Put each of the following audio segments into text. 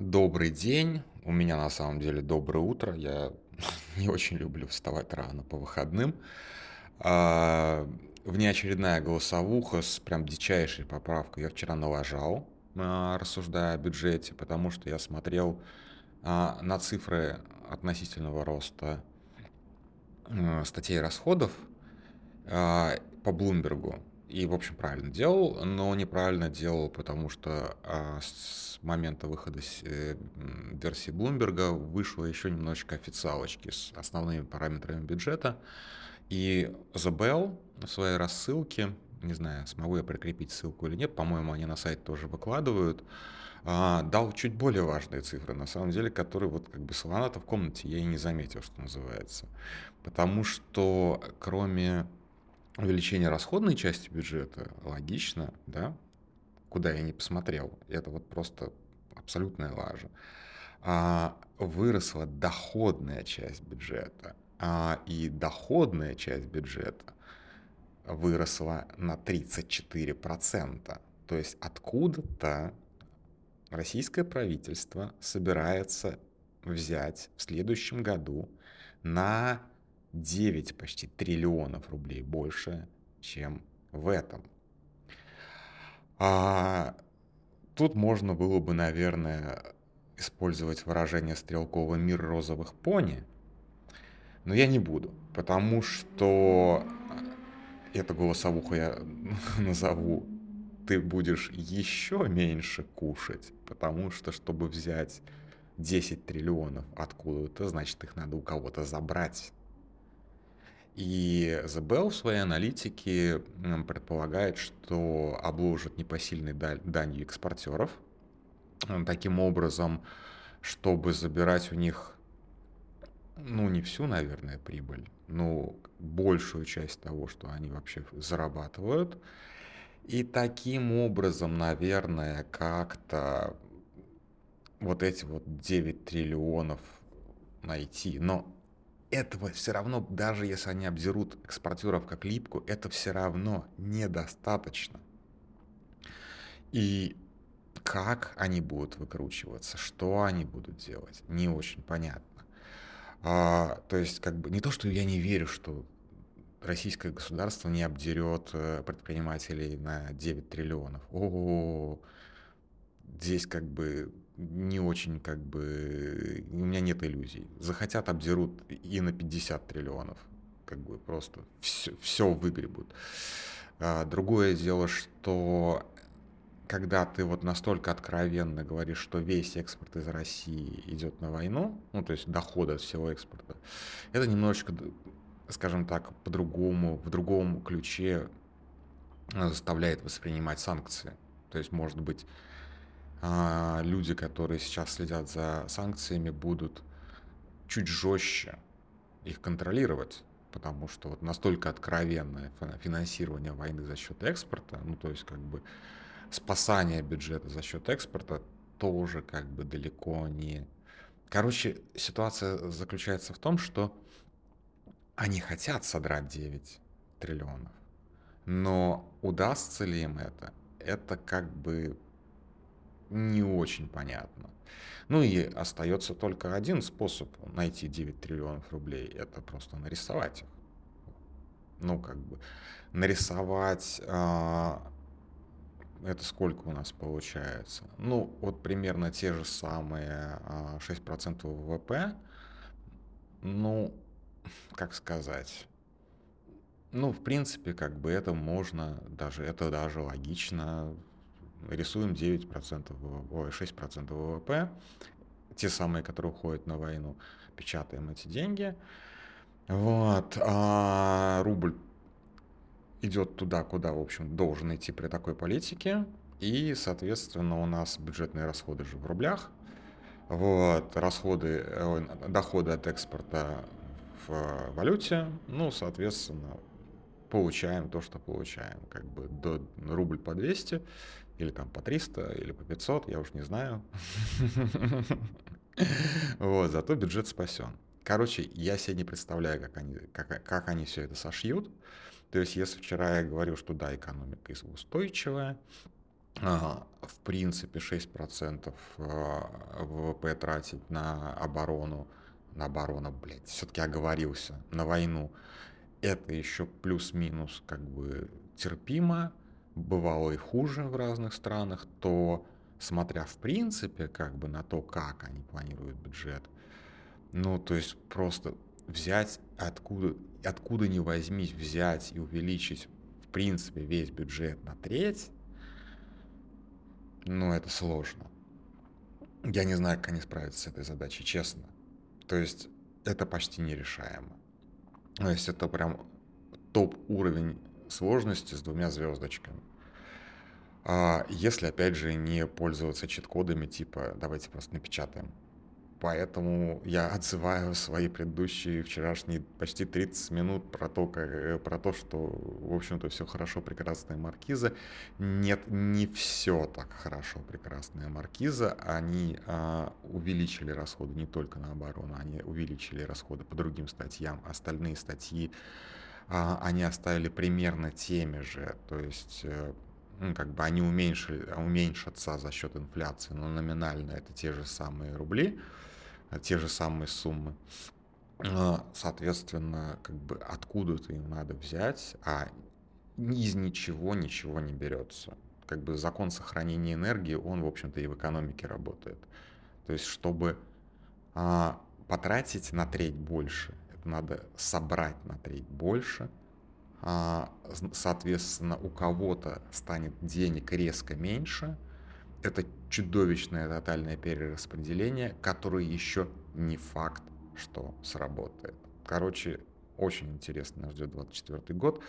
Добрый день. У меня на самом деле доброе утро. Я не очень люблю вставать рано по выходным. А, внеочередная голосовуха с прям дичайшей поправкой я вчера налажал, а, рассуждая о бюджете, потому что я смотрел а, на цифры относительного роста а, статей расходов а, по Блумбергу. И, в общем, правильно делал, но неправильно делал, потому что а, с момента выхода э, версии Bloomberg вышло еще немножечко официалочки с основными параметрами бюджета. И The Bell в своей рассылке, не знаю, смогу я прикрепить ссылку или нет, по-моему, они на сайт тоже выкладывают, а, дал чуть более важные цифры, на самом деле, которые вот как бы слона-то в комнате я и не заметил, что называется. Потому что кроме увеличение расходной части бюджета логично, да, куда я не посмотрел, это вот просто абсолютная лажа, а, выросла доходная часть бюджета, а, и доходная часть бюджета выросла на 34%. То есть откуда-то российское правительство собирается взять в следующем году на 9 почти триллионов рублей больше, чем в этом. А, тут можно было бы, наверное, использовать выражение стрелковый мир розовых пони, но я не буду, потому что эту голосовуху я назову ты будешь еще меньше кушать, потому что, чтобы взять 10 триллионов откуда-то, значит, их надо у кого-то забрать. И The Bell в своей аналитике предполагает, что обложат непосильной данью экспортеров. Таким образом, чтобы забирать у них, ну, не всю, наверное, прибыль, но большую часть того, что они вообще зарабатывают. И таким образом, наверное, как-то вот эти вот 9 триллионов найти. Но этого все равно, даже если они обдерут экспортеров как липку, это все равно недостаточно. И как они будут выкручиваться, что они будут делать, не очень понятно. А, то есть, как бы не то, что я не верю, что российское государство не обдерет э, предпринимателей на 9 триллионов. О, здесь как бы не очень как бы... У меня нет иллюзий. Захотят, обдерут и на 50 триллионов. Как бы просто все, все выгребут. А, другое дело, что когда ты вот настолько откровенно говоришь, что весь экспорт из России идет на войну, ну, то есть доходы от всего экспорта, это немножечко, скажем так, по-другому, в другом ключе заставляет воспринимать санкции. То есть, может быть, а, люди, которые сейчас следят за санкциями, будут чуть жестче их контролировать, потому что вот настолько откровенное финансирование войны за счет экспорта, ну то есть как бы спасание бюджета за счет экспорта тоже как бы далеко не... Короче, ситуация заключается в том, что они хотят содрать 9 триллионов, но удастся ли им это, это как бы не очень понятно. Ну и остается только один способ найти 9 триллионов рублей. Это просто нарисовать их. Ну, как бы нарисовать... А, это сколько у нас получается? Ну, вот примерно те же самые а, 6% ВВП. Ну, как сказать... Ну, в принципе, как бы это можно, даже это даже логично рисуем 9%, ой, 6% ВВП, те самые, которые уходят на войну, печатаем эти деньги. Вот, а рубль идет туда, куда, в общем, должен идти при такой политике. И, соответственно, у нас бюджетные расходы же в рублях. Вот, расходы, доходы от экспорта в валюте. Ну, соответственно, получаем то, что получаем. Как бы до рубль по 200 или там по 300, или по 500, я уж не знаю. Вот, зато бюджет спасен. Короче, я себе не представляю, как они, как, как они все это сошьют. То есть, если вчера я говорил, что да, экономика устойчивая, в принципе 6% а, ВВП тратить на оборону, на оборону, блядь, все-таки оговорился, на войну, это еще плюс-минус как бы терпимо, бывало и хуже в разных странах, то смотря в принципе как бы на то, как они планируют бюджет, ну, то есть просто взять откуда, откуда ни возьмись, взять и увеличить в принципе весь бюджет на треть, ну, это сложно. Я не знаю, как они справятся с этой задачей, честно. То есть это почти нерешаемо. То есть это прям топ уровень сложности с двумя звездочками. А если, опять же, не пользоваться чит-кодами, типа давайте просто напечатаем Поэтому я отзываю свои предыдущие вчерашние почти 30 минут про то, как, э, про то, что, в общем-то, все хорошо, прекрасная маркиза. Нет, не все так хорошо, прекрасная маркиза. Они а, увеличили расходы не только на оборону, они увеличили расходы по другим статьям. Остальные статьи они оставили примерно теми же. То есть э, ну, как бы они уменьшили, уменьшатся за счет инфляции, но номинально это те же самые рубли те же самые суммы. А, соответственно, как бы откуда-то им надо взять, а из ничего ничего не берется. Как бы закон сохранения энергии, он, в общем-то, и в экономике работает. То есть, чтобы а, потратить на треть больше, это надо собрать на треть больше. А, соответственно, у кого-то станет денег резко меньше – это чудовищное тотальное перераспределение, которое еще не факт, что сработает. Короче, очень интересно нас ждет 24 год.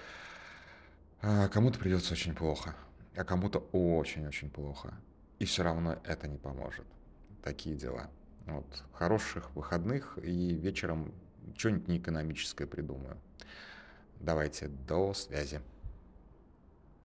А, кому-то придется очень плохо, а кому-то очень-очень плохо. И все равно это не поможет. Такие дела. Вот. Хороших выходных и вечером что-нибудь неэкономическое придумаю. Давайте, до связи.